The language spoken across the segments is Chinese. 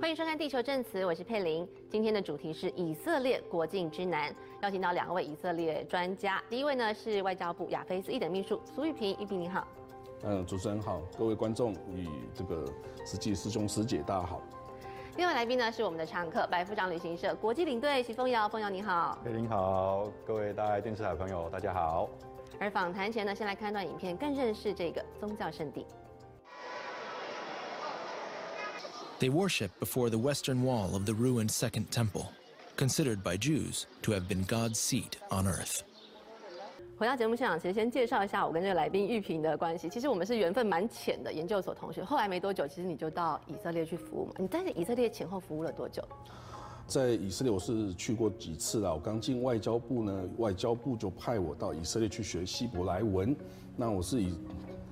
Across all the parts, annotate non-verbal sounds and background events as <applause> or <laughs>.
欢迎收看《地球证词》，我是佩玲。今天的主题是以色列国境之南，邀请到两位以色列专家。第一位呢是外交部亚非斯一等秘书苏玉平，玉平你好。嗯，主持人好，各位观众与这个实际师兄师姐大家好。另外来宾呢是我们的常客白富长旅行社国际领队徐凤瑶，凤瑶你好。佩玲好，各位大爱电视台朋友大家好。而访谈前呢，先来看一段影片，更认识这个宗教圣地。They worship before the western wall of the ruined Second Temple, considered by Jews to have been God's seat on earth. 回到节目现场，其实先介绍一下我跟这个来宾玉萍的关系。其实我们是缘分蛮浅的研究所同学。后来没多久，其实你就到以色列去服务嘛。你在以色列前后服务了多久？在以色列我是去过几次了。我刚进外交部呢，外交部就派我到以色列去学希伯来文。那我是以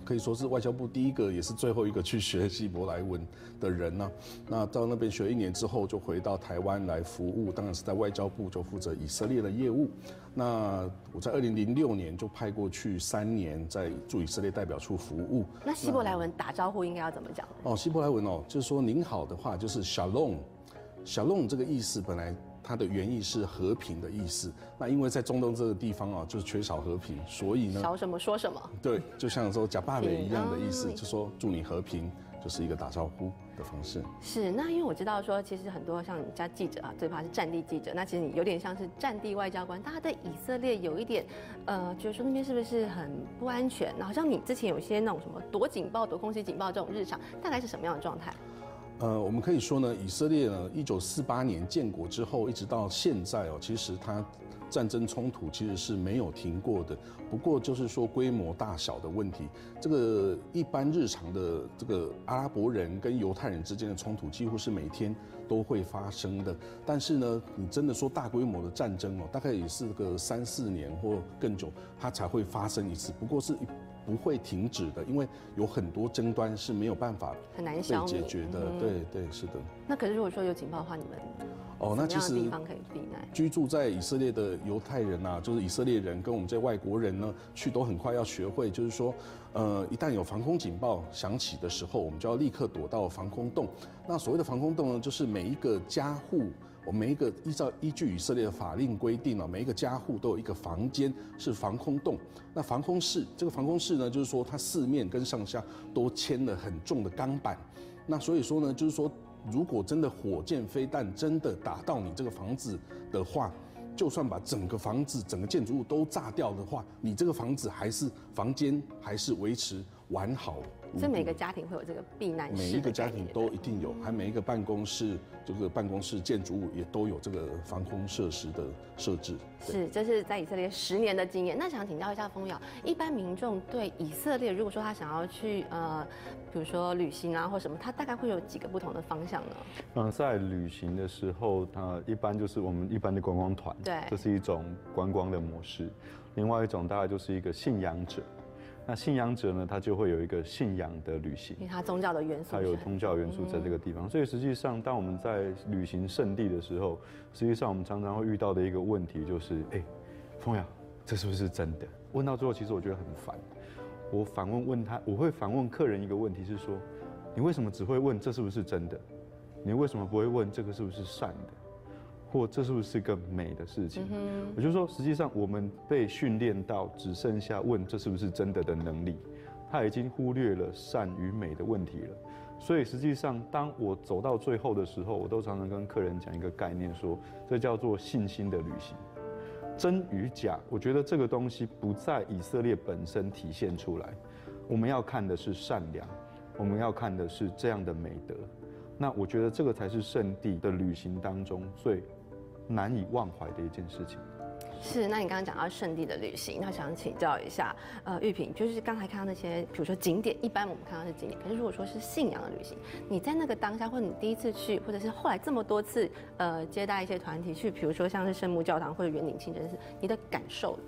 可以说是外交部第一个也是最后一个去学希伯来文的人呢。那到那边学一年之后，就回到台湾来服务，当然是在外交部就负责以色列的业务。那我在二零零六年就派过去三年，在驻以色列代表处服务。那希伯来文打招呼应该要怎么讲？哦，希伯来文哦，就是说您好的话就是 shalom，shalom 这个意思本来。它的原意是和平的意思。那因为在中东这个地方啊，就是缺少和平，所以呢，少什么说什么。对，就像说假霸雷一样的意思，就说祝你和平，就是一个打招呼的方式。是，那因为我知道说，其实很多像你家记者啊，最怕是战地记者。那其实你有点像是战地外交官，大家对以色列有一点，呃，觉得说那边是不是很不安全？好像你之前有一些那种什么躲警报、躲空袭警报这种日常，大概是什么样的状态？呃，我们可以说呢，以色列呢，一九四八年建国之后，一直到现在哦，其实它战争冲突其实是没有停过的。不过就是说规模大小的问题，这个一般日常的这个阿拉伯人跟犹太人之间的冲突，几乎是每天都会发生的。但是呢，你真的说大规模的战争哦，大概也是个三四年或更久，它才会发生一次。不过是。不会停止的，因为有很多争端是没有办法很难被解决的。对对，是的。那可是如果说有警报的话，你们哦，那其实地方可以避难。居住在以色列的犹太人呐，就是以色列人跟我们这外国人呢，去都很快要学会，就是说，呃，一旦有防空警报响起的时候，我们就要立刻躲到防空洞。那所谓的防空洞呢，就是每一个家户。我每一个依照依据以色列的法令规定啊，每一个家户都有一个房间是防空洞。那防空室这个防空室呢，就是说它四面跟上下都牵了很重的钢板。那所以说呢，就是说如果真的火箭飞弹真的打到你这个房子的话，就算把整个房子整个建筑物都炸掉的话，你这个房子还是房间还是维持完好。所以每个家庭会有这个避难室，每一个家庭都一定有，还每一个办公室，这个办公室建筑物也都有这个防空设施的设置。是，这是在以色列十年的经验。那想请教一下风瑶，一般民众对以色列，如果说他想要去呃，比如说旅行啊或什么，他大概会有几个不同的方向呢？嗯，在旅行的时候，他一般就是我们一般的观光团，对，这是一种观光的模式。另外一种大概就是一个信仰者。那信仰者呢，他就会有一个信仰的旅行，因为他宗教的元素，他有宗教元素在这个地方。所以实际上，当我们在旅行圣地的时候，实际上我们常常会遇到的一个问题就是：哎，风雅，这是不是真的？问到最后，其实我觉得很烦。我反问问他，我会反问客人一个问题是说：你为什么只会问这是不是真的？你为什么不会问这个是不是善的？或这是不是个美的事情？我就说，实际上我们被训练到只剩下问这是不是真的的能力，他已经忽略了善与美的问题了。所以实际上，当我走到最后的时候，我都常常跟客人讲一个概念，说这叫做信心的旅行。真与假，我觉得这个东西不在以色列本身体现出来。我们要看的是善良，我们要看的是这样的美德。那我觉得这个才是圣地的旅行当中最。难以忘怀的一件事情，是。那你刚刚讲到圣地的旅行，那想请教一下，呃，玉萍，就是刚才看到那些，比如说景点，一般我们看到是景点，可是如果说是信仰的旅行，你在那个当下，或者你第一次去，或者是后来这么多次，呃，接待一些团体去，比如说像是圣母教堂或者圆顶清真寺，你的感受？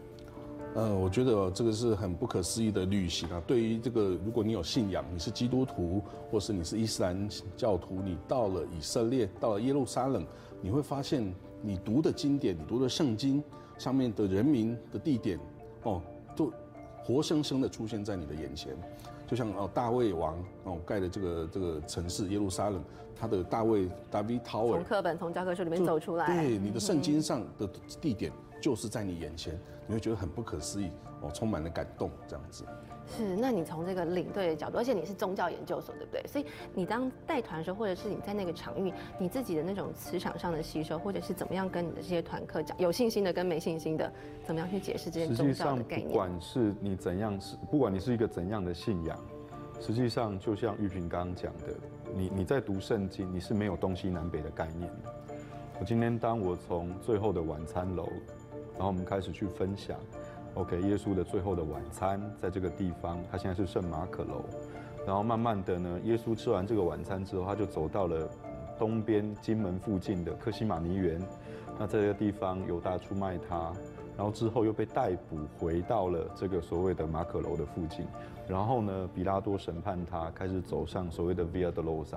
呃，我觉得这个是很不可思议的旅行啊。对于这个，如果你有信仰，你是基督徒，或是你是伊斯兰教徒，你到了以色列，到了耶路撒冷，你会发现。你读的经典，你读的圣经上面的人民的地点，哦，都活生生的出现在你的眼前，就像哦大卫王哦盖的这个这个城市耶路撒冷，他的大卫 David Tower 从课本从教科书里面走出来，对，你的圣经上的地点就是在你眼前，你会觉得很不可思议哦，充满了感动这样子。是，那你从这个领队的角度，而且你是宗教研究所，对不对？所以你当带团的时候，或者是你在那个场域，你自己的那种磁场上的吸收，或者是怎么样跟你的这些团客讲，有信心的跟没信心的，怎么样去解释这些实宗际上，不教的概念？管是你怎样是，不管你是一个怎样的信仰，实际上就像玉萍刚刚讲的，你你在读圣经，你是没有东西南北的概念的。我今天当我从最后的晚餐楼，然后我们开始去分享，OK，耶稣的最后的晚餐在这个地方，他现在是圣马可楼，然后慢慢的呢，耶稣吃完这个晚餐之后，他就走到了东边金门附近的克西马尼园，那这个地方犹大出卖他，然后之后又被逮捕，回到了这个所谓的马可楼的附近。然后呢，比拉多审判他，开始走上所谓的 Via Dolorosa。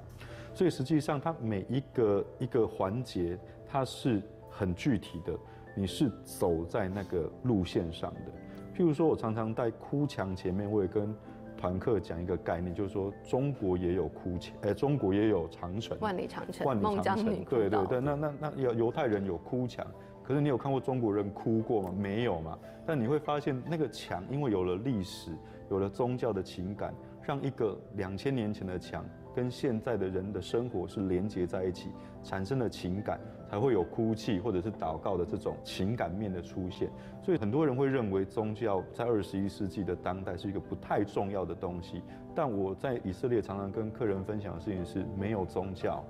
所以实际上，他每一个一个环节，它是很具体的，你是走在那个路线上的。譬如说，我常常在哭墙前面，我也跟团客讲一个概念，就是说中国也有哭墙，哎，中国也有长城，万里长城，万里长城对对对，那那那犹犹太人有哭墙，可是你有看过中国人哭过吗？没有嘛。但你会发现那个墙，因为有了历史，有了宗教的情感，让一个两千年前的墙跟现在的人的生活是连接在一起，产生了情感，才会有哭泣或者是祷告的这种情感面的出现。所以很多人会认为宗教在二十一世纪的当代是一个不太重要的东西，但我在以色列常常跟客人分享的事情是，没有宗教，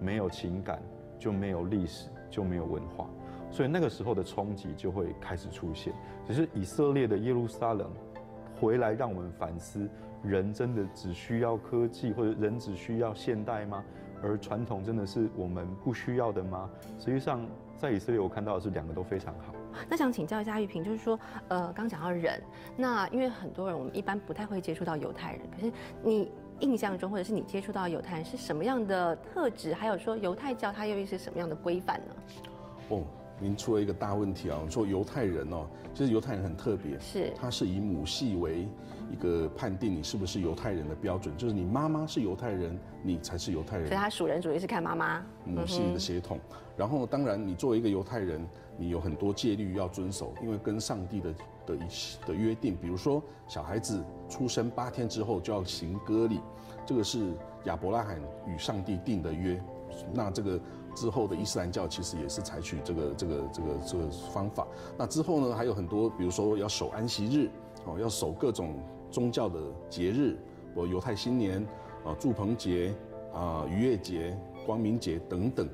没有情感，就没有历史，就没有文化。所以那个时候的冲击就会开始出现。只是以色列的耶路撒冷回来，让我们反思：人真的只需要科技，或者人只需要现代吗？而传统真的是我们不需要的吗？实际上，在以色列我看到的是两个都非常好。那想请教一下玉萍，就是说，呃，刚讲到人，那因为很多人我们一般不太会接触到犹太人，可是你印象中或者是你接触到犹太人是什么样的特质？还有说犹太教它又是什么样的规范呢？哦，您出了一个大问题啊！说犹太人哦，其实犹太人很特别，是他是以母系为一个判定你是不是犹太人的标准，就是你妈妈是犹太人，你才是犹太人所以。他属人主义是看妈妈，母系的血统。然后，当然，你作为一个犹太人，你有很多戒律要遵守，因为跟上帝的的的约定，比如说小孩子出生八天之后就要行割礼，这个是亚伯拉罕与上帝定的约。那这个之后的伊斯兰教其实也是采取这个这个这个这个方法。那之后呢，还有很多，比如说要守安息日，哦，要守各种宗教的节日，我犹太新年，啊，祝棚节，啊，逾越节、光明节等等。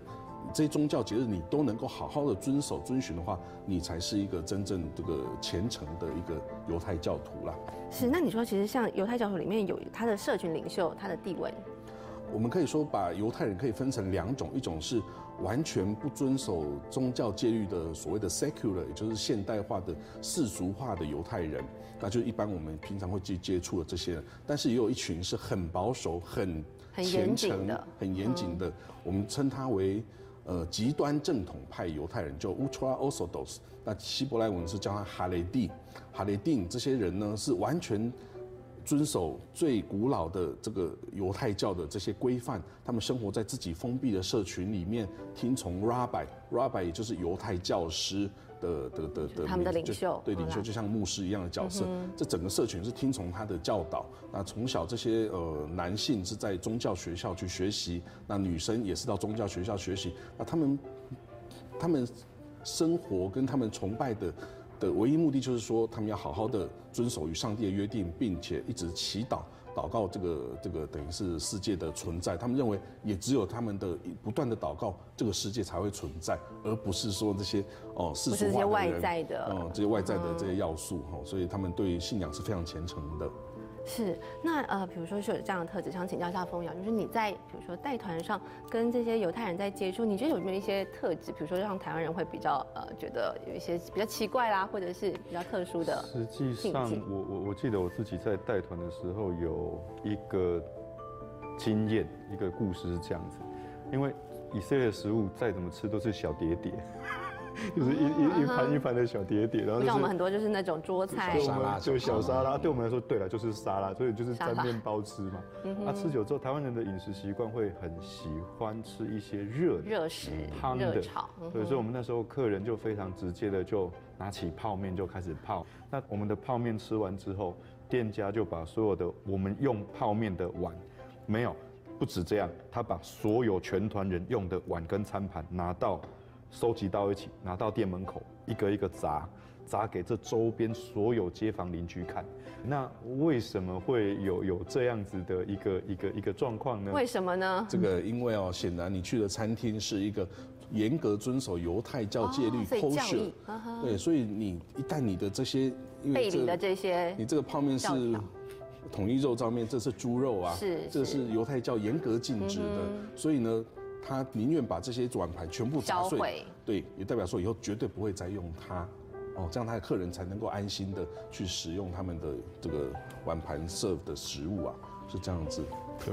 这些宗教节日你都能够好好的遵守遵循的话，你才是一个真正这个虔诚的一个犹太教徒啦。是。那你说，其实像犹太教徒里面有他的社群领袖，他的地位，我们可以说把犹太人可以分成两种，一种是完全不遵守宗教戒律的所谓的 secular，也就是现代化的世俗化的犹太人，那就是一般我们平常会去接触的这些人。但是也有一群是很保守、很虔诚的、很严谨的，我们称它为呃极端正统派犹太人，就 ultra orthodox。那希伯来文是叫他哈雷蒂，哈雷蒂这些人呢是完全。遵守最古老的这个犹太教的这些规范，他们生活在自己封闭的社群里面，听从 rabbi，rabbi 也就是犹太教师的的的的他们的领袖对领袖嗯就像牧师一样的角色。这整个社群是听从他的教导。那从小这些呃男性是在宗教学校去学习，那女生也是到宗教学校学习。那他们他们生活跟他们崇拜的的唯一目的就是说，他们要好好的遵守与上帝的约定，并且一直祈祷。祷告这个这个等于是世界的存在，他们认为也只有他们的不断的祷告，这个世界才会存在，而不是说这些哦世俗化的人外在的哦这些外在的这些要素哈，所以他们对信仰是非常虔诚的。是，那呃，比如说是有这样的特质，想请教一下风瑶，就是你在比如说带团上跟这些犹太人在接触，你觉得有没有一些特质，比如说让台湾人会比较呃觉得有一些比较奇怪啦，或者是比较特殊的？实际上，我我我记得我自己在带团的时候有一个经验，一个故事是这样子，因为以色列的食物再怎么吃都是小碟碟，<laughs> 就是一一一盘一盘的小碟碟，然后不像我们很多就是那种桌菜对，我沙拉们就小沙拉对我们来说，对了，就是沙拉，所以就是沾面包吃嘛。啊，吃久之后，台湾人的饮食习惯会很喜欢吃一些热的、热食、汤的炒，嗯对，所以我们那时候客人就非常直接的就拿起泡面就开始泡。那我们的泡面吃完之后，店家就把所有的我们用泡面的碗，没有，不止这样，他把所有全团人用的碗跟餐盘拿到，收集到一起，拿到店门口，一个一个砸。砸给这周边所有街坊邻居看，那为什么会有有这样子的一个一个一个状况呢？为什么呢？这个因为哦，显然你去的餐厅是一个严格遵守犹太教戒律哦所以教 kosher，义啊哈对，所以你一旦你的这些因背离的这些你这个泡面是统一肉燥面，这是猪肉啊，是这是犹太教严格禁止的，所以呢，他宁愿把这些碗盘全部砸碎对，也代表说以后绝对不会再用它。哦，这样他的客人才能够安心的去使用他们的这个碗盘 serve 的食物啊，是这样子。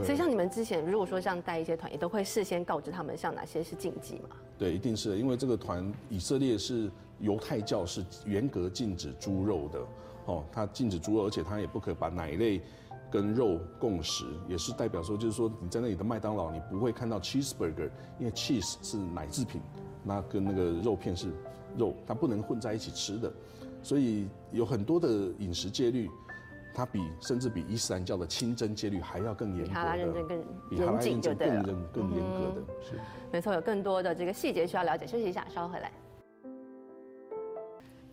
所以像你们之前如果说像带一些团，也都会事先告知他们像哪些是禁忌嘛？对，一定是的，因为这个团以色列是犹太教是严格禁止猪肉的，哦，它禁止猪肉，而且它也不可把奶类跟肉共食，也是代表说，就是说你在那里的麦当劳，你不会看到 cheeseburger，因为 cheese 是奶制品，那跟那个肉片是肉，它不能混在一起吃的，所以有很多的饮食戒律。它比甚至比伊斯兰教的清真戒律还要更严格的，比哈拉认证更比哈拉严谨就更严更严格的，是。没错，有更多的这个细节需要了解。休息一下，稍后回来。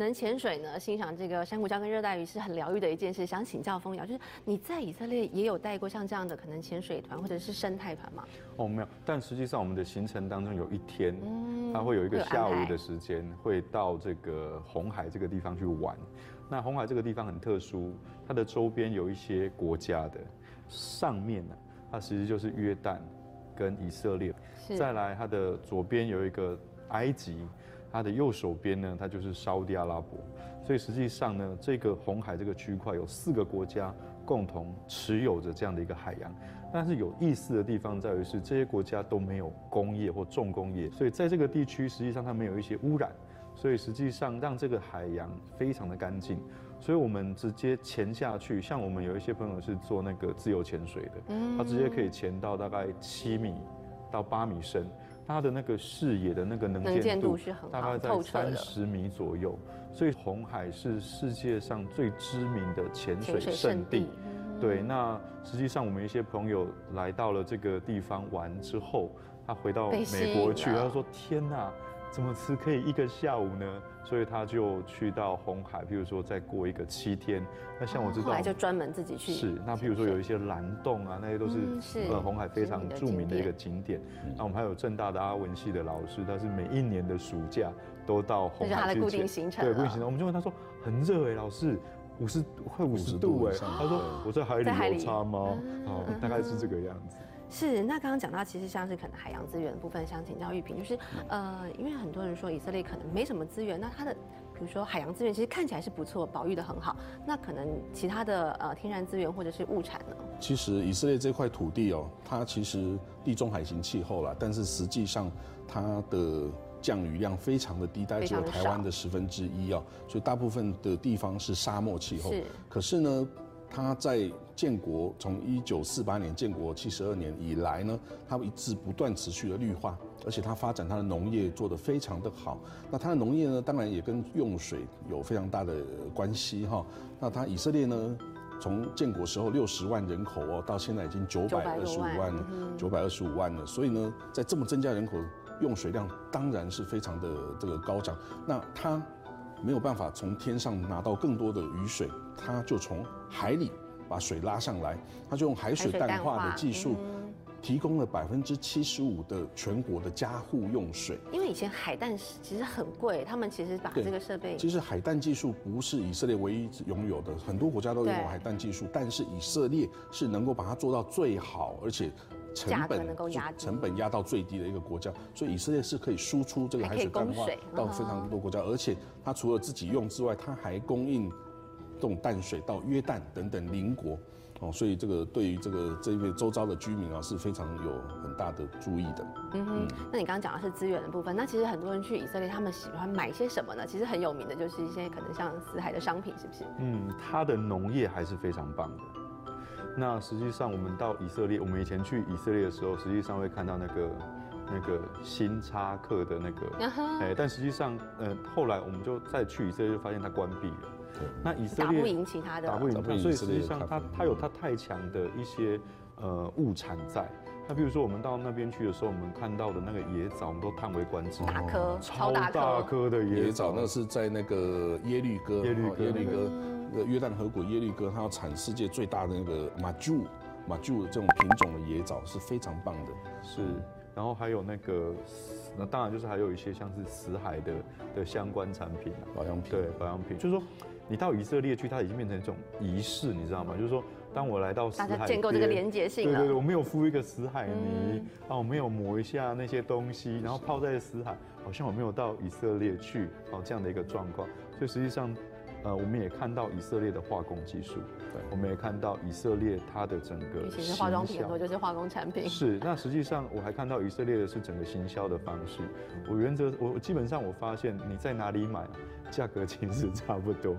能潜水呢，欣赏这个珊瑚礁跟热带鱼是很疗愈的一件事。想请教风瑶，就是你在以色列也有带过像这样的可能潜水团或者是生态团吗？哦，没有，但实际上我们的行程当中有一天，嗯它会有一个下午的时间，会到这个红海这个地方去玩。那红海这个地方很特殊，它的周边有一些国家的，上面呢、它其实就是约旦跟以色列，再来它的左边有一个埃及，它的右手边呢，它就是沙烏地阿拉伯。所以实际上呢，这个红海这个区块有四个国家共同持有着这样的一个海洋。但是有意思的地方在于是，这些国家都没有工业或重工业，所以在这个地区实际上它没有一些污染，所以实际上让这个海洋非常的干净。所以我们直接潜下去，像我们有一些朋友是做那个自由潜水的，他直接可以潜到大概七米到八米深，他的那个视野的那个能能见见度度是很好大概在三十米左右。所以红海是世界上最知名的潜水圣地。对，那实际上我们一些朋友来到了这个地方玩之后，他回到美国去，他说：“天哪，怎么吃可以一个下午呢？”所以他就去到红海，譬如说再过一个七天。那像我知道后来，就专门自己去是那譬如说有一些蓝洞啊，那些都是呃红海非常著名的一个景点。那我们还有正大的阿文系的老师，他是每一年的暑假都到红这是他海去的固定行程对，固定行程。我们就问他说：“很热哎，老师。”五十快五十50度哎，他说我在海里在海里有差吗？哦，大概是这个样子。是，那刚刚讲到，其实像是可能海洋资源的部分，想请教玉萍，就是呃，因为很多人说以色列可能没什么资源，那它的比如说海洋资源其实看起来是不错，保育的很好，那可能其他的呃天然资源或者是物产呢？其实以色列这块土地哦，它其实地中海型气候啦，但是实际上它的降雨量非常的低，大概只有台湾的十分之一哦，所以大部分的地方是沙漠气候是。可是呢，它在建国从一九四八年建国七十二年以来呢，它一直不断持续的绿化，而且它发展它的农业做得非常的好。那它的农业呢，当然也跟用水有非常大的关系哈。那它以色列呢？从建国时候六十万人口哦，到现在已经九百二十五万，九百二十五万了。所以呢，在这么增加人口，用水量当然是非常的这个高涨。那它没有办法从天上拿到更多的雨水，它就从海里把水拉上来，它就用海水淡化的技术，提供了百分之七十五的全国的家户用水。因为以前海淡其实很贵，他们其实把对这个设备其实海淡技术不是以色列唯一拥有的，很多国家都拥有海淡技术，但是以色列是能够把它做到最好，而且成本能够压成本压到最低的一个国家，所以以色列是可以输出这个海水淡化到非常多国家，而且它除了自己用之外，它还供应这种淡水到约旦等等邻国。哦，所以这个对于这个这一位周遭的居民啊是非常有很大的注意的。嗯哼，那你刚刚讲的是资源的部分，那其实很多人去以色列，他们喜欢买些什么呢？其实很有名的就是一些可能像死海的商品，是不是？嗯，它的农业还是非常棒的。那实际上我们到以色列，我们以前去以色列的时候，实际上会看到那个那个新插克的那个，哎，但实际上，呃，后来我们就再去以色列，就发现它关闭了。那以色列打不赢其他的，打不赢他，所以实际上它它有它太强的一些呃物产在。那比如说我们到那边去的时候，我们看到的那个野枣，我们都叹为观止，大颗，超大颗的野枣，那是在那个耶律哥，耶律哥，耶律哥，那约旦河谷耶律哥，它要产世界最大的那个马朱马朱这种品种的野枣是非常棒的，是。然后还有那个，那当然就是还有一些像是死海的的相关产品保养品，对，保养品，就是说。你到以色列去，它已经变成一种仪式，你知道吗？就是说，当我来到死海，大家建构这个连接性。对对对，我没有敷一个死海泥啊，我没有抹一下那些东西，然后泡在死海，好像我没有到以色列去哦这样的一个状况。所以实际上。呃，我们也看到以色列的化工技术，对，我们也看到以色列它的整个，其实化妆品很多就是化工产品。是，那实际上我还看到以色列的是整个行销的方式。我原则，我基本上我发现你在哪里买，价格其实差不多。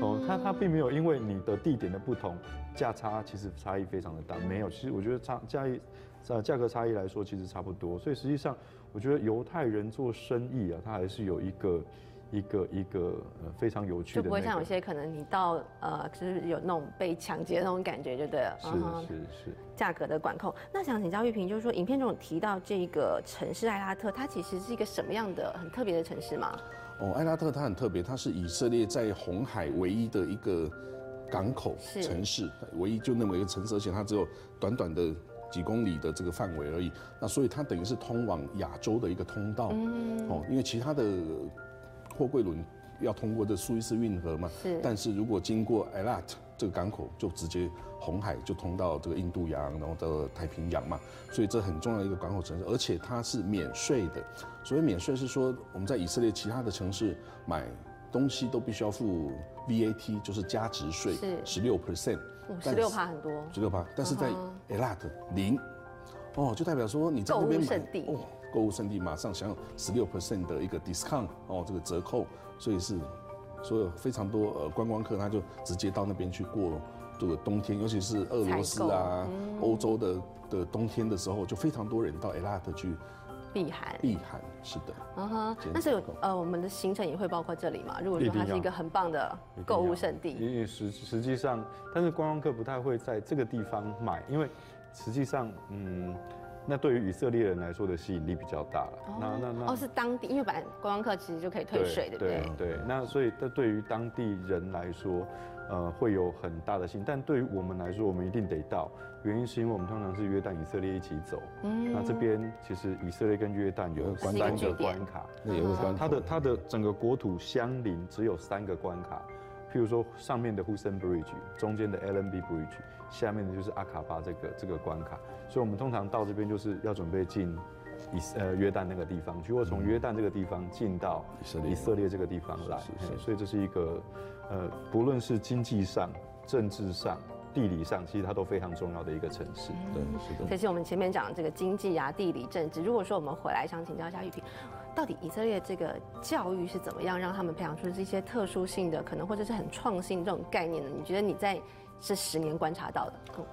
哦，它它并没有因为你的地点的不同，价差其实差异非常的大。没有，其实我觉得差价异，呃，价格差异来说其实差不多。所以实际上，我觉得犹太人做生意啊，他还是有一个。一个一个呃非常有趣的，就不会像有些可能你到呃就是有那种被抢劫那种感觉，就对了。是是是。价格的管控，那想请教玉萍，就是说影片中提到这个城市艾拉特，它其实是一个什么样的很特别的城市吗？哦，艾拉特它很特别，它是以色列在红海唯一的一个港口城市，唯一就那么一个城市，而且它只有短短的几公里的这个范围而已。那所以它等于是通往亚洲的一个通道。嗯。哦，因为其他的。货柜轮要通过这苏伊士运河嘛？是。但是如果经过 Eilat 这个港口，就直接红海就通到这个印度洋，然后到太平洋嘛。所以这很重要的一个港口城市，而且它是免税的。所谓免税是说我们在以色列其他的城市买东西都必须要付 VAT，就是加值税，是十六 percent。十六趴很多。十六趴，但是在 Eilat 零，哦，就代表说你在那边买哦。购物圣地马上享有十六 percent 的一个 discount 哦，这个折扣，所以是所有非常多呃观光客他就直接到那边去过这个冬天，尤其是俄罗斯啊、欧洲的的冬天的时候，就非常多人到 Elat 去避寒。避寒是的。嗯哼，但是呃我们的行程也会包括这里嘛？如果说它是一个很棒的购物圣地，因为实实际上，但是观光客不太会在这个地方买，因为实际上嗯。那对于以色列人来说的吸引力比较大了。那那那哦，是当地，因为本来观光客其实就可以退税，对不对？对对。那所以，这对于当地人来说，呃，会有很大的吸引。但对于我们来说，我们一定得到。原因是因为我们通常是约旦、以色列一起走。嗯。那这边其实以色列跟约旦有三个关卡，那有个关。它的它的整个国土相邻，只有三个关卡。譬如说，上面的 Hussein Bridge，中间的 Allenby Bridge，下面的就是阿卡巴这个这个关卡。所以，我们通常到这边就是要准备进以呃约旦那个地方，如果从约旦这个地方进到以色列这个地方来。所以，这是一个呃，不论是经济上、政治上。地理上，其实它都非常重要的一个城市。对，是的。这是我们前面讲这个经济啊、地理、政治。如果说我们回来想请教一下玉萍，到底以色列这个教育是怎么样让他们培养出这些特殊性的，可能或者是很创新这种概念呢？你觉得你在这十年观察到的？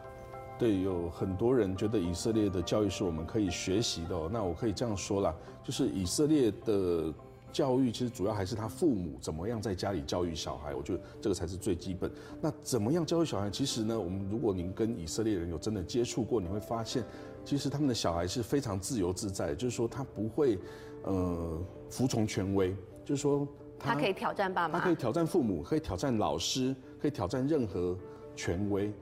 对，有很多人觉得以色列的教育是我们可以学习的。那我可以这样说啦，就是以色列的。教育其实主要还是他父母怎么样在家里教育小孩，我觉得这个才是最基本。那怎么样教育小孩？其实呢，我们如果您跟以色列人有真的接触过，你会发现，其实他们的小孩是非常自由自在，就是说他不会，呃，服从权威，就是说他可以挑战爸妈，他可以挑战父母，可以挑战老师，可以挑战任何权威，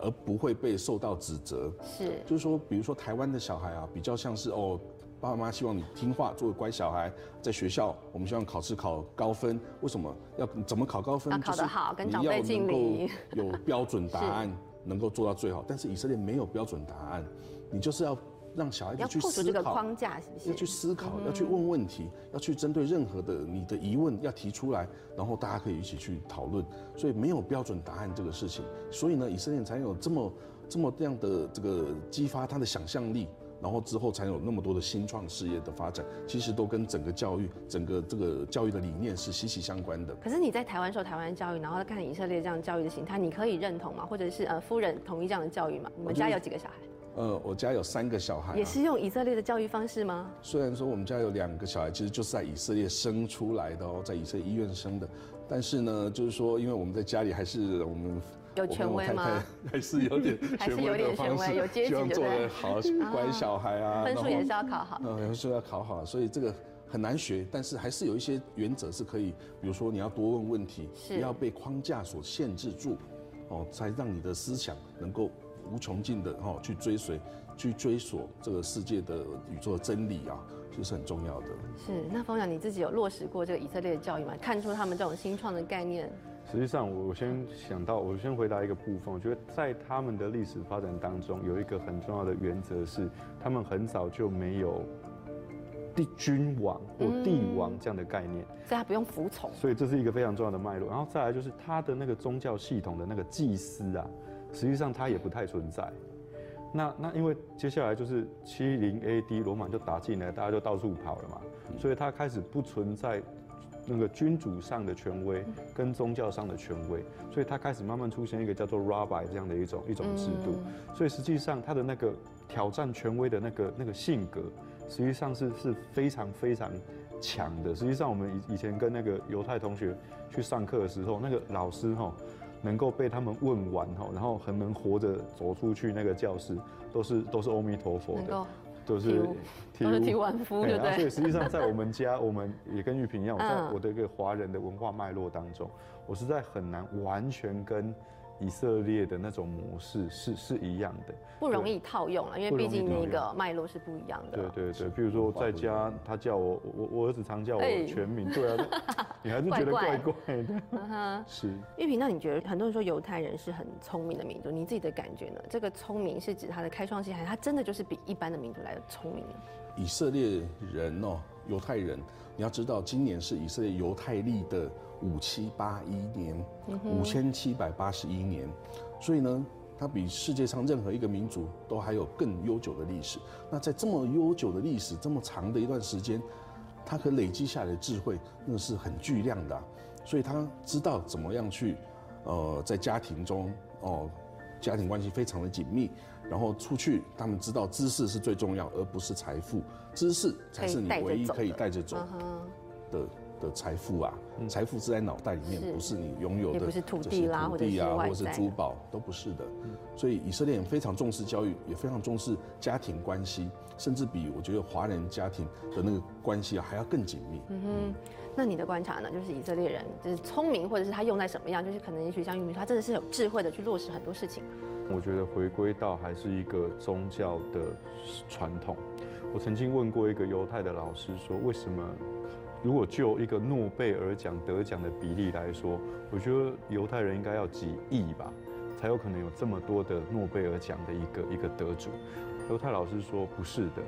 而不会被受到指责。是，就是说，比如说台湾的小孩啊，比较像是哦。爸爸妈妈希望你听话，做个乖小孩。在学校，我们希望考试考高分。为什么要怎么考高分？要考得好，跟长辈敬礼。有标准答 <laughs> 案，能够做到最好。但是以色列没有标准答案，你就是要让小孩子去破除这个思考。框架，是不是？要去思考，要去问问题，要去针对任何的你的疑问要提出来，然后大家可以一起去讨论。所以没有标准答案这个事情，所以呢，以色列才有这么这么这样的这个激发他的想象力，然后之后才有那么多的新创事业的发展，其实都跟整个教育、整个这个教育的理念是息息相关的。可是你在台湾受台湾教育，然后看以色列这样教育的形态，你可以认同吗？或者是呃夫人同意这样的教育吗？你们家有几个小孩？呃，我家有三个小孩、啊，也是用以色列的教育方式吗？虽然说我们家有两个小孩，其实就是在以色列生出来的哦，在以色列医院生的，但是呢，就是说，因为我们在家里还是我们有权威吗？<laughs> 还是有点 <laughs> 还是权威的有点权方式，威有阶级希望做得好 <laughs> 乖小孩啊，分数也是要考好。嗯，分数要考好，所以这个很难学，但是还是有一些原则是可以，比如说你要多问问题，是不要被框架所限制住，哦，才让你的思想能够无穷尽的哦去追随、去追索这个世界的宇宙的真理啊，这是很重要的。是，那风雅你自己有落实过这个以色列的教育吗？看出他们这种新创的概念，实际上，我我先想到，我先回答一个部分。我觉得在他们的历史发展当中，有一个很重要的原则是，他们很早就没有帝君王或帝王这样的概念，所以他不用服从。所以这是一个非常重要的脉络。然后再来就是他的那个宗教系统的那个祭司啊，实际上他也不太存在。那那因为接下来就是七零 AD 罗马就打进来，大家就到处跑了嘛，所以他开始不存在那个君主上的权威跟宗教上的权威，所以他开始慢慢出现一个叫做 rabbi 这样的一种一种制度。所以实际上他的那个挑战权威的那个那个性格，实际上是是非常非常强的。实际上我们以以前跟那个犹太同学去上课的时候，那个老师哈。能够被他们问完哈，然后很能活着走出去那个教室，都是都是阿弥陀佛的，都是都是体完肤，对不对？所以实际上在我们家，我们也跟玉萍一样，我在嗯我的一个华人的文化脉络当中，我实在很难完全跟以色列的那种模式是是一样的。不容易套用了，因为毕竟那套个脉络是不一样的。对对对，比如说在家，他叫我我我儿子常叫我哎全名，对啊，<laughs> 你还是觉得怪怪怪怪的，嗯哼，<laughs> 是。玉萍，那你觉得很多人说犹太人是很聪明的民族，你自己的感觉呢？这个聪明是指他的开创性，还是他真的就是比一般的民族来的聪明呢？以色列人哦，犹太人，你要知道，今年是以色列犹太历的五七八一年，五千七百八十一年，所以呢，它比世界上任何一个民族都还有更悠久的历史。那在这么悠久的历史，这么长的一段时间，它可累积下来的智慧，那是很巨量的啊、所以他知道怎么样去，呃，在家庭中哦，家庭关系非常的紧密，然后出去，他们知道知识是最重要，而不是财富，知识才是你唯一可以带着走的的财富啊，财富是在脑袋里面，是不是你拥有的，不是土地啦土地啊，或者是珠宝，都不是的。所以以色列人非常重视教育，也非常重视家庭关系，甚至比我觉得华人家庭的那个关系啊还要更紧密。嗯哼。那你的观察呢？就是以色列人就是聪明，或者是他用在什么样？就是可能也许像玉米，他真的是有智慧的去落实很多事情。我觉得回归到还是一个宗教的传统。我曾经问过一个犹太的老师说，为什么如果就一个诺贝尔奖得奖的比例来说，我觉得犹太人应该要几亿吧，才有可能有这么多的诺贝尔奖的一个一个得主。犹太老师说不是的，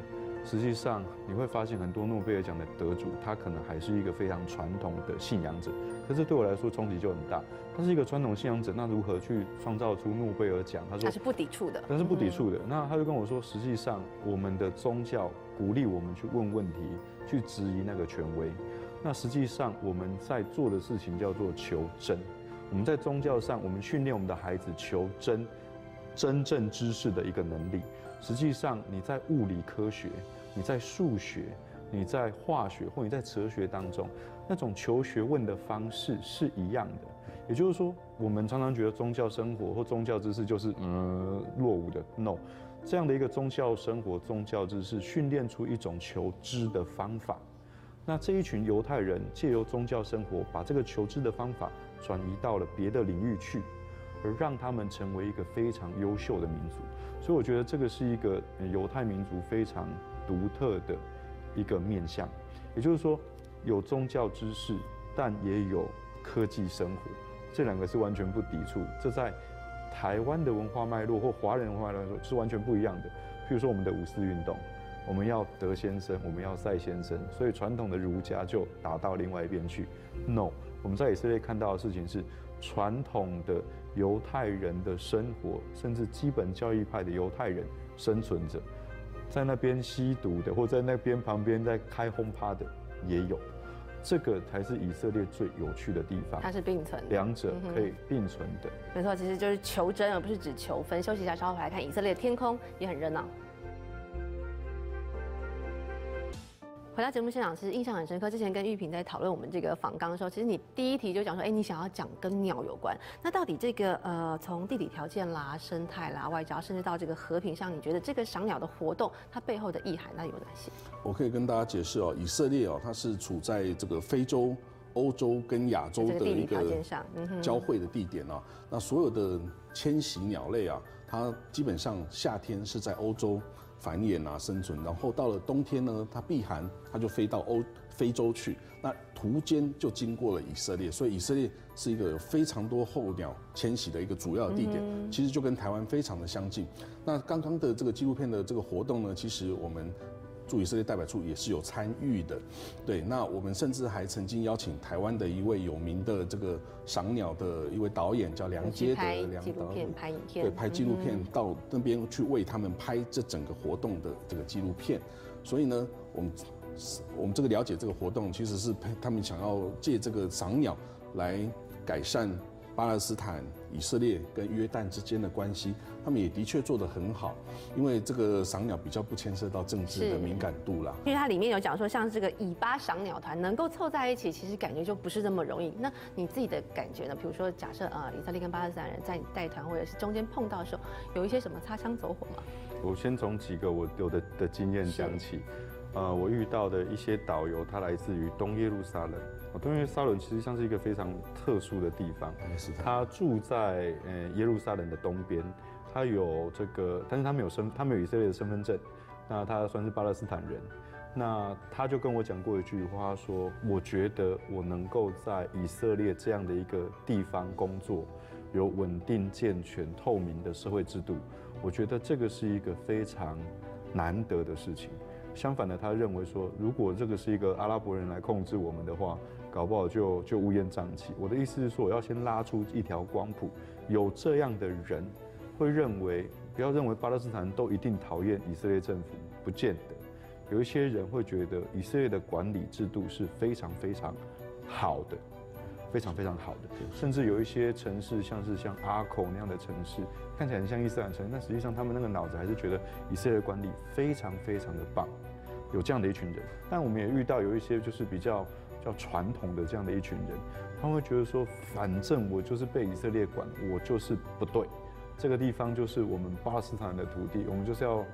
实际上你会发现很多诺贝尔奖的得主，他可能还是一个非常传统的信仰者，可是对我来说冲击就很大。他是一个传统信仰者，那如何去创造出诺贝尔奖？他说他是不抵触的，他是不抵触的。那他就跟我说，实际上我们的宗教鼓励我们去问问题，去质疑那个权威。那实际上我们在做的事情叫做求真。我们在宗教上，我们训练我们的孩子求真，真正知识的一个能力。实际上你在物理科学、你在数学、你在化学或你在哲学当中，那种求学问的方式是一样的。也就是说，我们常常觉得宗教生活或宗教知识就是嗯落伍的，no，这样的一个宗教生活、宗教知识训练出一种求知的方法。那这一群犹太人借由宗教生活，把这个求知的方法转移到了别的领域去，而让他们成为一个非常优秀的民族。所以我觉得这个是一个犹太民族非常独特的一个面向，也就是说有宗教知识，但也有科技生活，这两个是完全不抵触。这在台湾的文化脉络或华人文化脉络是完全不一样的。譬如说我们的五四运动，我们要德先生，我们要赛先生，所以传统的儒家就打到另外一边去。No，我们在以色列看到的事情是传统的犹太人的生活，甚至基本教义派的犹太人生存着，在那边吸毒的，或在那边旁边在开轰趴的也有。这个才是以色列最有趣的地方，它是并存的，两者可以并存的。没错，其实就是求真，而不是只求分。休息一下，稍后回来看以色列天空也很热闹。回到节目现场，其实印象很深刻。之前跟玉萍在讨论我们这个访纲的时候，其实你第一题就讲说，哎，你想要讲跟鸟有关。那到底这个呃，从地理条件啦、生态啦、外交，甚至到这个和平上，你觉得这个赏鸟的活动它背后的意涵那有哪些？我可以跟大家解释哦，以色列哦，它是处在这个非洲、欧洲跟亚洲的一个交汇的地点哦。那所有的迁徙鸟类啊，它基本上夏天是在欧洲。繁衍啊，生存，然后到了冬天呢，它避寒，它就飞到欧非洲去。那途间就经过了以色列，所以以色列是一个有非常多候鸟迁徙的一个主要的地点。其实就跟台湾非常的相近。那刚刚的这个纪录片的这个活动呢，其实我们。驻以色列代表处也是有参与的，对。那我们甚至还曾经邀请台湾的一位有名的这个赏鸟的一位导演，叫梁杰德梁导演，拍影片，对，拍纪录片到那边去为他们拍这整个活动的这个纪录片。所以呢，我们我们这个了解这个活动，其实是他们想要借这个赏鸟来改善。巴勒斯坦、以色列跟约旦之间的关系，他们也的确做得很好，因为这个赏鸟比较不牵涉到政治的敏感度啦。因为它里面有讲说，像这个以巴赏鸟团能够凑在一起，其实感觉就不是那么容易。那你自己的感觉呢？比如说，假设呃，以色列跟巴勒斯坦人在带团或者是中间碰到的时候，有一些什么擦枪走火吗？我先从几个我有的的经验讲起。呃，我遇到的一些导游，他来自于东耶路撒冷。东耶路撒冷其实像是一个非常特殊的地方，他住在呃耶路撒冷的东边，他有这个，但是他没有身，他没有以色列的身份证，那他算是巴勒斯坦人。那他就跟我讲过一句话，说我觉得我能够在以色列这样的一个地方工作，有稳定、健全、透明的社会制度，我觉得这个是一个非常难得的事情。相反的，他认为说，如果这个是一个阿拉伯人来控制我们的话，搞不好就就乌烟瘴气。我的意思是说，我要先拉出一条光谱，有这样的人会认为，不要认为巴勒斯坦都一定讨厌以色列政府，不见得。有一些人会觉得以色列的管理制度是非常非常好的。非常非常好的，甚至有一些城市，像是像阿口那样的城市，看起来很像伊斯兰城，但实际上他们那个脑子还是觉得以色列管理非常非常的棒，有这样的一群人。但我们也遇到有一些就是比较较传统的这样的一群人，他们会觉得说，反正我就是被以色列管，我就是不对，这个地方就是我们巴勒斯坦的土地，我们就是要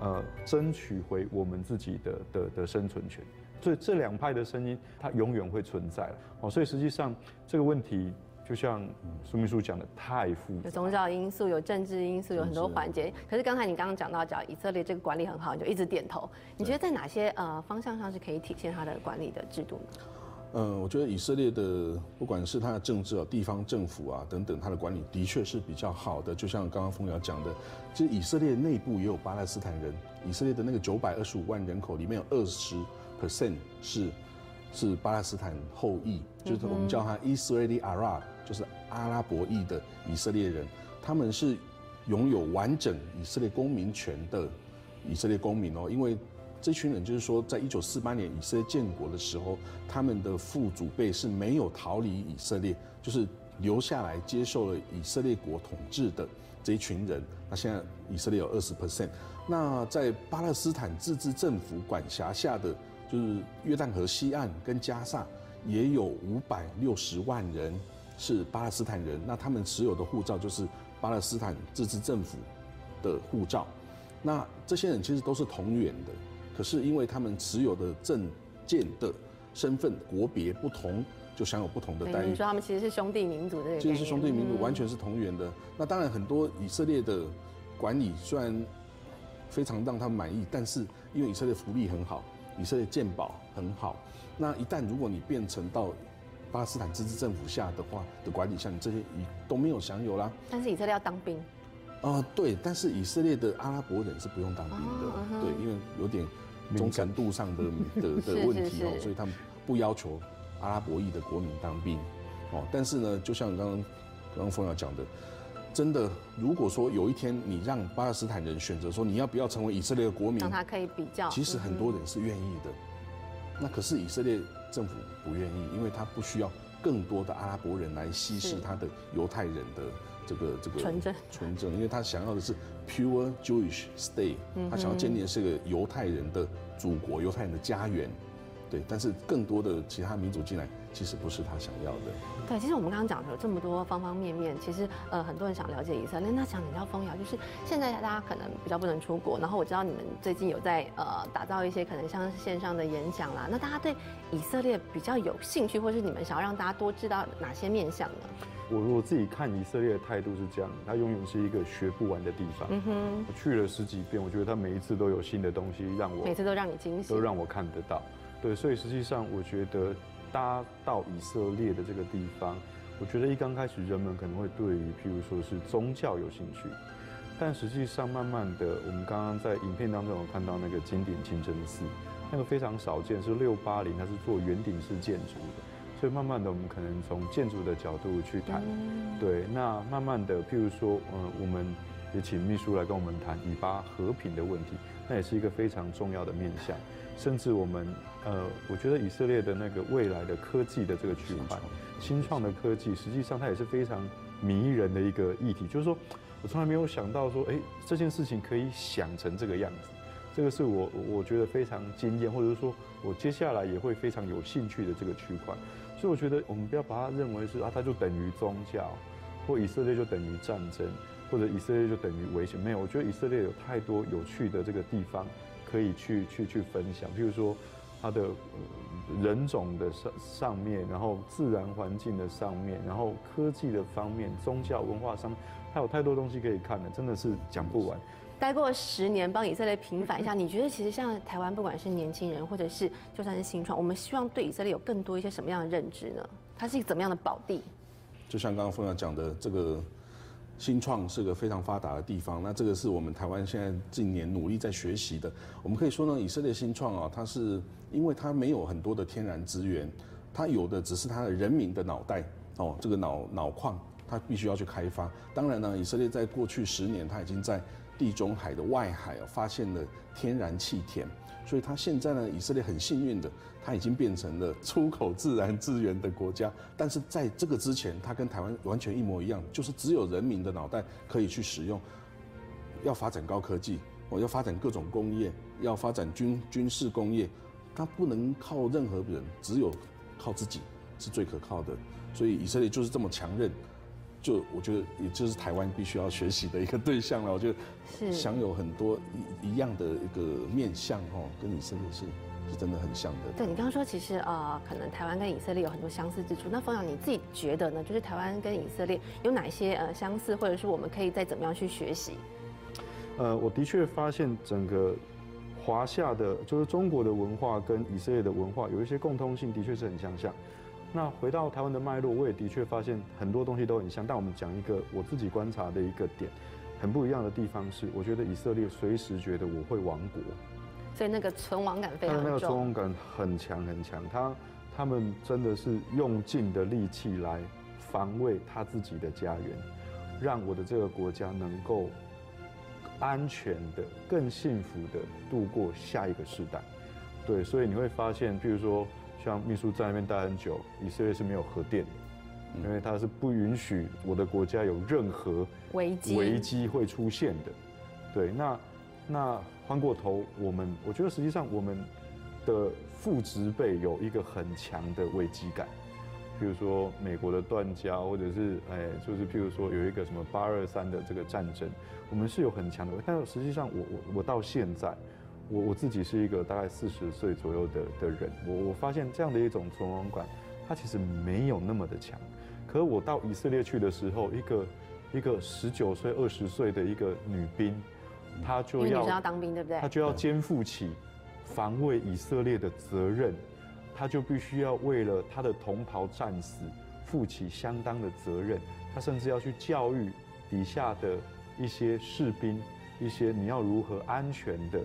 呃争取回我们自己的的的生存权。所以这两派的声音，它永远会存在哦。所以实际上这个问题，就像苏秘书讲的，太复杂。有宗教因素，有政治因素，有很多环节。可是刚才你刚刚讲到，讲以色列这个管理很好，你就一直点头。你觉得在哪些呃方向上是可以体现它的管理的制度呢？嗯，我觉得以色列的不管是它的政治啊、地方政府啊等等，它的管理的确是比较好的。就像刚刚风瑶讲的，其实以色列内部也有巴勒斯坦人。以色列的那个九百二十五万人口里面有二十。percent 是是巴勒斯坦后裔，就是我们叫他 Israeli Arab，就是阿拉伯裔的以色列人，他们是拥有完整以色列公民权的以色列公民哦。因为这群人就是说，在一九四八年以色列建国的时候，他们的父祖辈是没有逃离以色列，就是留下来接受了以色列国统治的这一群人。那现在以色列有二十 percent，那在巴勒斯坦自治政府管辖下的。就是约旦河西岸跟加萨也有五百六十万人是巴勒斯坦人，那他们持有的护照就是巴勒斯坦自治政府的护照。那这些人其实都是同源的，可是因为他们持有的证件的身份国别不同，就享有不同的待遇。你说他们其实是兄弟民族的？其实是兄弟民族，完全是同源的。那当然很多以色列的管理虽然非常让他们满意，但是因为以色列福利很好。以色列健保很好，那一旦如果你变成到巴勒斯坦自治政府下的话的管理下，你这些你都没有享有啦。但是以色列要当兵，呃，对，但是以色列的阿拉伯人是不用当兵的，对，因为有点忠诚度上的的是 <laughs> 的问题哦所以他们不要求阿拉伯裔的国民当兵，哦，但是呢，就像刚刚刚刚冯瑶讲的，真的，如果说有一天你让巴勒斯坦人选择说你要不要成为以色列的国民让，他可以比较。其实很多人是愿意的，那可是以色列政府不愿意，因为他不需要更多的阿拉伯人来稀释他的犹太人的这个这个纯正纯正，因为他想要的是 pure Jewish state，他想要建立的是个犹太人的祖国、犹太人的家园，对，但是更多的其他民族进来，其实不是他想要的。对，其实我们刚刚讲的有这么多方方面面，其实呃很多人想了解以色列。那想请教风瑶，就是现在大家可能比较不能出国，然后我知道你们最近有在呃打造一些可能像是线上的演讲啦。那大家对以色列比较有兴趣，或是你们想要让大家多知道哪些面向呢？我我自己看以色列的态度是这样，它永远是一个学不完的地方。嗯哼，我去了十几遍，我觉得它每一次都有新的东西让我每次都让你惊喜都。让我看得到。对，所以实际上我觉得搭到以色列的这个地方，我觉得一刚开始人们可能会对于譬如说是宗教有兴趣，但实际上慢慢的，我们刚刚在影片当中有看到那个经典清真寺，那个非常少见，是六八零，它是做圆顶式建筑的，所以慢慢的我们可能从建筑的角度去谈。嗯，对，那慢慢的，譬如说，嗯，我们也请秘书来跟我们谈以巴和平的问题，那也是一个非常重要的面向。甚至我们，呃，我觉得以色列的那个未来的科技的这个区块，新创的科技，实际上它也是非常迷人的一个议题。就是说我从来没有想到说，哎，这件事情可以想成这个样子，这个是我我觉得非常惊艳，或者是说我接下来也会非常有兴趣的这个区块。所以我觉得我们不要把它认为是啊，它就等于宗教，或以色列就等于战争，或者以色列就等于危险。没有，我觉得以色列有太多有趣的这个地方可以去去去分享。譬如说它的、人种的上上面，然后自然环境的上面，然后科技的方面，宗教文化上面，还有太多东西可以看的，真的是讲不完。待过十年，帮以色列平反一下，你觉得其实像台湾，不管是年轻人，或者是就算是新创，我们希望对以色列有更多一些什么样的认知呢？它是一个怎么样的宝地？就像刚刚凤瑶讲的，这个新创是个非常发达的地方。那这个是我们台湾现在近年努力在学习的。我们可以说呢，以色列新创啊，它是因为它没有很多的天然资源，它有的只是它的人民的脑袋哦，这个脑脑矿，它必须要去开发。当然呢，以色列在过去十年，它已经在地中海的外海啊发现了天然气田，所以他现在呢，以色列很幸运的，它已经变成了出口自然资源的国家。但是在这个之前，它跟台湾完全一模一样，就是只有人民的脑袋可以去使用。要发展高科技，我要发展各种工业，要发展军军事工业，它不能靠任何人，只有靠自己是最可靠的。所以以色列就是这么强韧。就我觉得，也就是台湾必须要学习的一个对象了。我觉得是享有很多一一样的一个面相哦，跟以色列是是真的很像的。对你刚刚说，其实呃，可能台湾跟以色列有很多相似之处。那冯阳你自己觉得呢？就是台湾跟以色列有哪些呃相似，或者是我们可以再怎么样去学习？呃，我的确发现整个华夏的，就是中国的文化跟以色列的文化有一些共通性，的确是很相像。那回到台湾的脉络，我也的确发现很多东西都很像。但我们讲一个我自己观察的一个点，很不一样的地方是，我觉得以色列随时觉得我会亡国，所以那个存亡感非常重那个。存亡感很强很强。他他们真的是用尽的力气来防卫他自己的家园，让我的这个国家能够安全的、更幸福的度过下一个世代。对，所以你会发现，譬如说像秘书在那边待很久，以色列是没有核电的，因为它是不允许我的国家有任何危机，危机会出现的。对，那那翻过头，我们我觉得实际上我们的父执辈有一个很强的危机感，譬如说美国的断交，或者是哎，就是譬如说有一个什么八二三的这个战争，我们是有很强的，但是实际上我我我到现在。我我自己是一个大概四十岁左右的的人，我我发现这样的一种存亡感，它其实没有那么的强。可是我到以色列去的时候，一个一个十九岁、二十岁的一个女兵，她就要女生要当兵，对不对她？就要肩负起防卫以色列的责任，她就必须要为了她的同袍战死负起相当的责任。她甚至要去教育底下的一些士兵，一些你要如何安全的，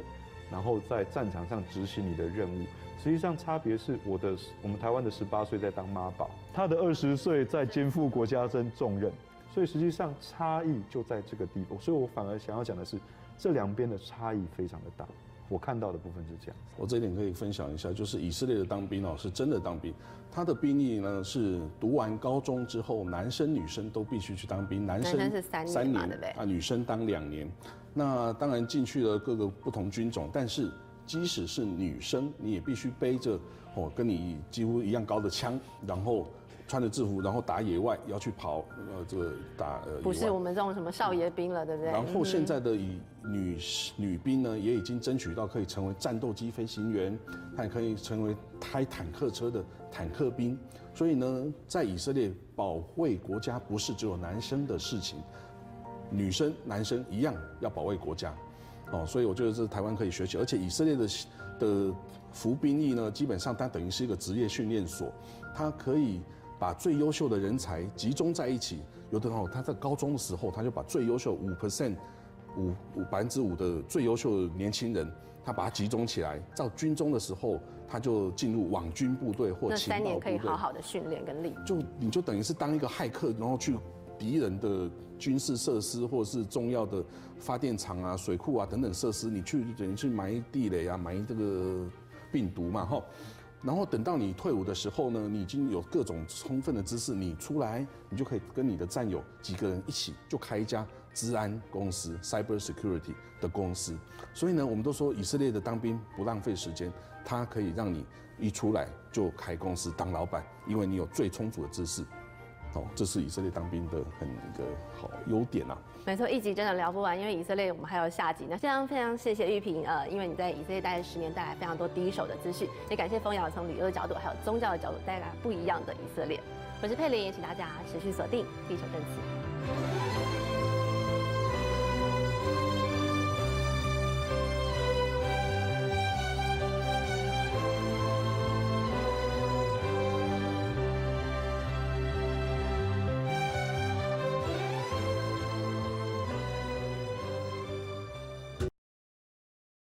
然后在战场上执行你的任务。实际上差别是我的我们台湾的十八岁在当妈宝，他的二十岁在肩负国家真重任，所以实际上差异就在这个地步。所以我反而想要讲的是，这两边的差异非常的大。我看到的部分是这样。我这一点可以分享一下，就是以色列的当兵哦，是真的当兵。他的兵役呢是读完高中之后，男生女生都必须去当兵，男生是三年嘛，对不对？啊，女生当两年。那当然进去了各个不同军种，但是即使是女生，你也必须背着哦跟你几乎一样高的枪，然后。穿着制服，然后打野外，要去跑，呃，这个打呃，不是我们这种什么少爷兵了，对不对？然后现在的以女女兵呢，也已经争取到可以成为战斗机飞行员，她也可以成为开坦克车的坦克兵。所以呢，在以色列保卫国家不是只有男生的事情，女生男生一样要保卫国家。哦，所以我觉得这是台湾可以学习，而且以色列的的服兵役呢，基本上它等于是一个职业训练所，它可以。把最优秀的人才集中在一起，有的时候他在高中的时候，他就把最优秀五 percent，五五百分之五的最优秀的年轻人，他把他集中起来，到军中的时候，他就进入网军部队或情报部队。那三年可以好好的训练跟历就你就等于是当一个骇客，然后去敌人的军事设施或者是重要的发电厂啊、水库啊等等设施，你去等于去埋地雷啊、埋这个病毒嘛，哈。然后等到你退伍的时候呢，你已经有各种充分的知识，你出来，你就可以跟你的战友几个人一起就开一家治安公司 （cyber security） 的公司。所以呢，我们都说以色列的当兵不浪费时间，它可以让你一出来就开公司当老板，因为你有最充足的知识。哦，这是以色列当兵的很一个好优点啊。没错，一集真的聊不完，因为以色列我们还有下集。那非常非常谢谢玉萍，呃，因为你在以色列待了十年，带来非常多第一手的资讯，也感谢风瑶从旅游的角度还有宗教的角度带来不一样的以色列。我是佩玲，也请大家持续锁定《地球证词》。